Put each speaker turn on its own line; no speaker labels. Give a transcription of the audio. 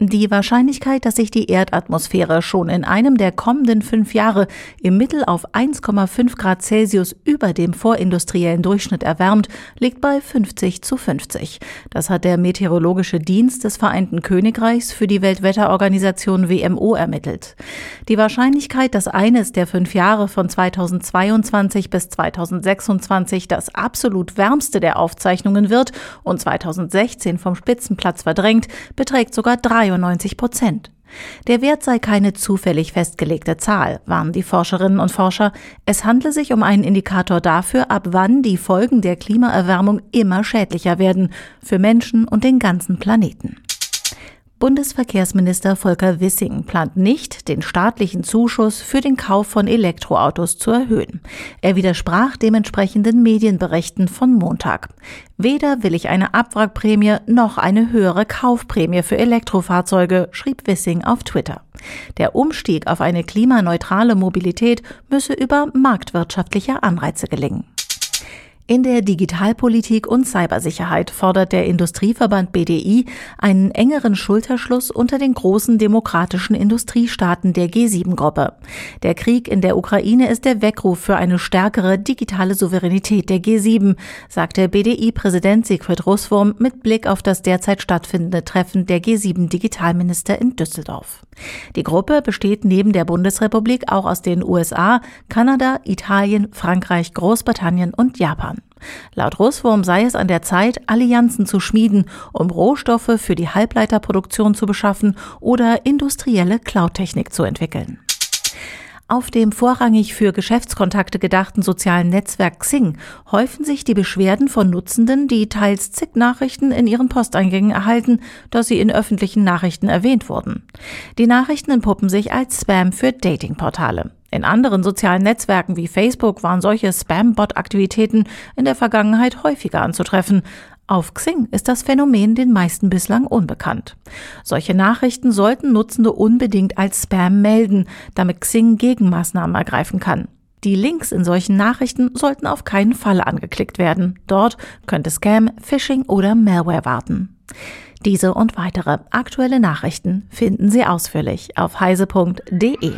Die Wahrscheinlichkeit, dass sich die Erdatmosphäre schon in einem der kommenden fünf Jahre im Mittel auf 1,5 Grad Celsius über dem vorindustriellen Durchschnitt erwärmt, liegt bei 50 zu 50. Das hat der Meteorologische Dienst des Vereinten Königreichs für die Weltwetterorganisation WMO ermittelt. Die Wahrscheinlichkeit, dass eines der fünf Jahre von 2022 bis 2026 das absolut wärmste der Aufzeichnungen wird und 2016 vom Spitzenplatz verdrängt, beträgt sogar 93 Prozent. Der Wert sei keine zufällig festgelegte Zahl, warnen die Forscherinnen und Forscher. Es handle sich um einen Indikator dafür, ab wann die Folgen der Klimaerwärmung immer schädlicher werden für Menschen und den ganzen Planeten. Bundesverkehrsminister Volker Wissing plant nicht, den staatlichen Zuschuss für den Kauf von Elektroautos zu erhöhen. Er widersprach dementsprechenden Medienberichten von Montag. Weder will ich eine Abwrackprämie noch eine höhere Kaufprämie für Elektrofahrzeuge, schrieb Wissing auf Twitter. Der Umstieg auf eine klimaneutrale Mobilität müsse über marktwirtschaftliche Anreize gelingen. In der Digitalpolitik und Cybersicherheit fordert der Industrieverband BDI einen engeren Schulterschluss unter den großen demokratischen Industriestaaten der G7-Gruppe. Der Krieg in der Ukraine ist der Weckruf für eine stärkere digitale Souveränität der G7, sagte BDI-Präsident Siegfried Russwurm mit Blick auf das derzeit stattfindende Treffen der G7-Digitalminister in Düsseldorf. Die Gruppe besteht neben der Bundesrepublik auch aus den USA, Kanada, Italien, Frankreich, Großbritannien und Japan. Laut Russwurm sei es an der Zeit, Allianzen zu schmieden, um Rohstoffe für die Halbleiterproduktion zu beschaffen oder industrielle Cloud-Technik zu entwickeln. Auf dem vorrangig für Geschäftskontakte gedachten sozialen Netzwerk Xing häufen sich die Beschwerden von Nutzenden, die teils zig Nachrichten in ihren Posteingängen erhalten, dass sie in öffentlichen Nachrichten erwähnt wurden. Die Nachrichten entpuppen sich als Spam für Datingportale. In anderen sozialen Netzwerken wie Facebook waren solche Spam-Bot-Aktivitäten in der Vergangenheit häufiger anzutreffen. Auf Xing ist das Phänomen den meisten bislang unbekannt. Solche Nachrichten sollten Nutzende unbedingt als Spam melden, damit Xing Gegenmaßnahmen ergreifen kann. Die Links in solchen Nachrichten sollten auf keinen Fall angeklickt werden. Dort könnte Scam, Phishing oder Malware warten. Diese und weitere aktuelle Nachrichten finden Sie ausführlich auf heise.de.